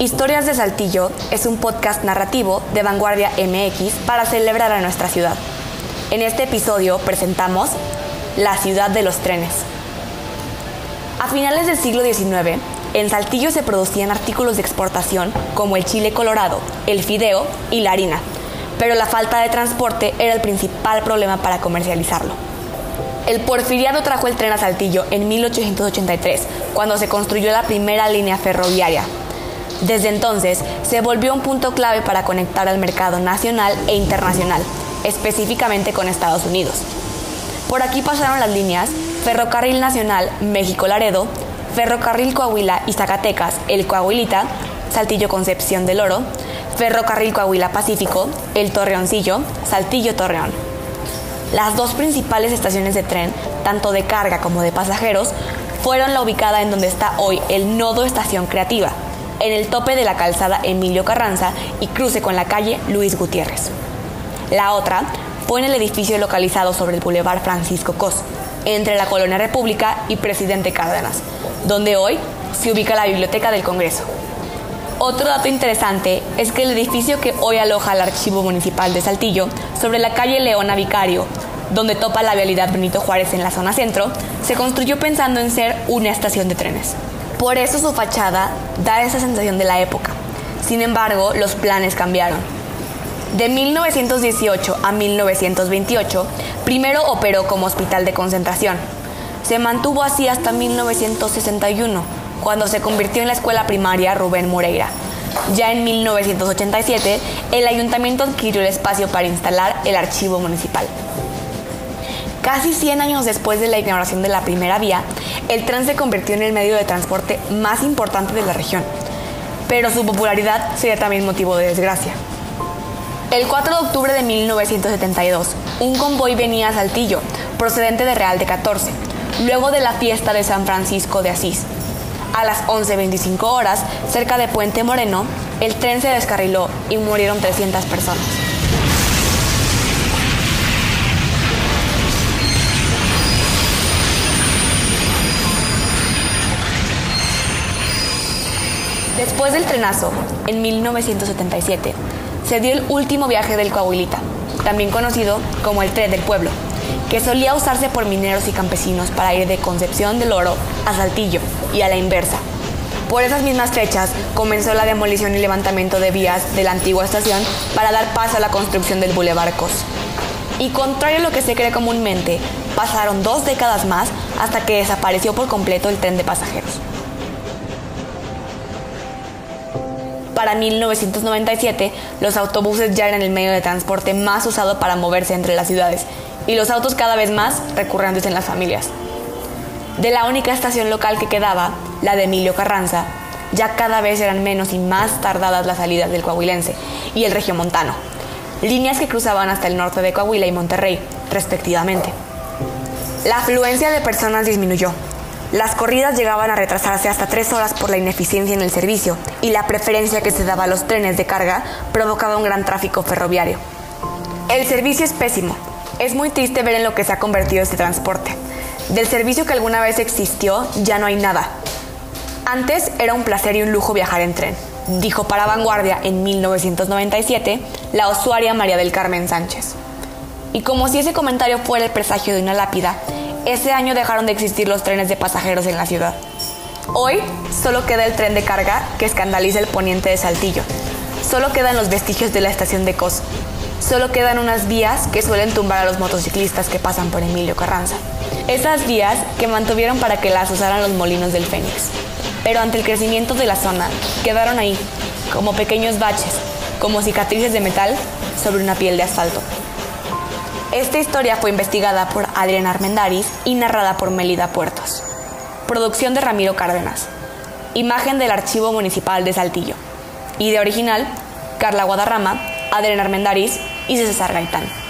Historias de Saltillo es un podcast narrativo de Vanguardia MX para celebrar a nuestra ciudad. En este episodio presentamos La ciudad de los trenes. A finales del siglo XIX, en Saltillo se producían artículos de exportación como el chile colorado, el fideo y la harina, pero la falta de transporte era el principal problema para comercializarlo. El porfiriado trajo el tren a Saltillo en 1883, cuando se construyó la primera línea ferroviaria, desde entonces se volvió un punto clave para conectar al mercado nacional e internacional, específicamente con Estados Unidos. Por aquí pasaron las líneas Ferrocarril Nacional México-Laredo, Ferrocarril Coahuila y Zacatecas, el Coahuilita, Saltillo Concepción del Oro, Ferrocarril Coahuila Pacífico, el Torreoncillo, Saltillo Torreón. Las dos principales estaciones de tren, tanto de carga como de pasajeros, fueron la ubicada en donde está hoy el nodo Estación Creativa, en el tope de la calzada Emilio Carranza y cruce con la calle Luis Gutiérrez. La otra fue en el edificio localizado sobre el Boulevard Francisco Cos, entre la Colonia República y Presidente Cárdenas, donde hoy se ubica la Biblioteca del Congreso. Otro dato interesante es que el edificio que hoy aloja el Archivo Municipal de Saltillo, sobre la calle Leona Vicario, donde topa la vialidad Benito Juárez en la zona centro, se construyó pensando en ser una estación de trenes. Por eso su fachada da esa sensación de la época. Sin embargo, los planes cambiaron. De 1918 a 1928, primero operó como hospital de concentración. Se mantuvo así hasta 1961, cuando se convirtió en la escuela primaria Rubén Moreira. Ya en 1987, el ayuntamiento adquirió el espacio para instalar el archivo municipal. Casi 100 años después de la inauguración de la primera vía, el tren se convirtió en el medio de transporte más importante de la región, pero su popularidad sería también motivo de desgracia. El 4 de octubre de 1972, un convoy venía a Saltillo, procedente de Real de 14, luego de la fiesta de San Francisco de Asís. A las 11.25 horas, cerca de Puente Moreno, el tren se descarriló y murieron 300 personas. Después del trenazo, en 1977, se dio el último viaje del Coahuilita, también conocido como el tren del pueblo, que solía usarse por mineros y campesinos para ir de Concepción del Oro a Saltillo y a la inversa. Por esas mismas fechas comenzó la demolición y levantamiento de vías de la antigua estación para dar paso a la construcción del Boulevard Cos. Y contrario a lo que se cree comúnmente, pasaron dos décadas más hasta que desapareció por completo el tren de pasajeros. Para 1997, los autobuses ya eran el medio de transporte más usado para moverse entre las ciudades y los autos cada vez más recurrentes en las familias. De la única estación local que quedaba, la de Emilio Carranza, ya cada vez eran menos y más tardadas las salidas del coahuilense y el regiomontano, líneas que cruzaban hasta el norte de Coahuila y Monterrey, respectivamente. La afluencia de personas disminuyó, las corridas llegaban a retrasarse hasta tres horas por la ineficiencia en el servicio y la preferencia que se daba a los trenes de carga provocaba un gran tráfico ferroviario. El servicio es pésimo. Es muy triste ver en lo que se ha convertido este transporte. Del servicio que alguna vez existió ya no hay nada. Antes era un placer y un lujo viajar en tren, dijo para Vanguardia en 1997 la usuaria María del Carmen Sánchez. Y como si ese comentario fuera el presagio de una lápida, ese año dejaron de existir los trenes de pasajeros en la ciudad. Hoy solo queda el tren de carga que escandaliza el poniente de Saltillo. Solo quedan los vestigios de la estación de Cos. Solo quedan unas vías que suelen tumbar a los motociclistas que pasan por Emilio Carranza. Esas vías que mantuvieron para que las usaran los molinos del Fénix. Pero ante el crecimiento de la zona, quedaron ahí, como pequeños baches, como cicatrices de metal sobre una piel de asfalto. Esta historia fue investigada por Adrián Armendaris y narrada por Melida Puertos. Producción de Ramiro Cárdenas. Imagen del Archivo Municipal de Saltillo. Y de original, Carla Guadarrama, Adrián Armendaris y César Gaitán.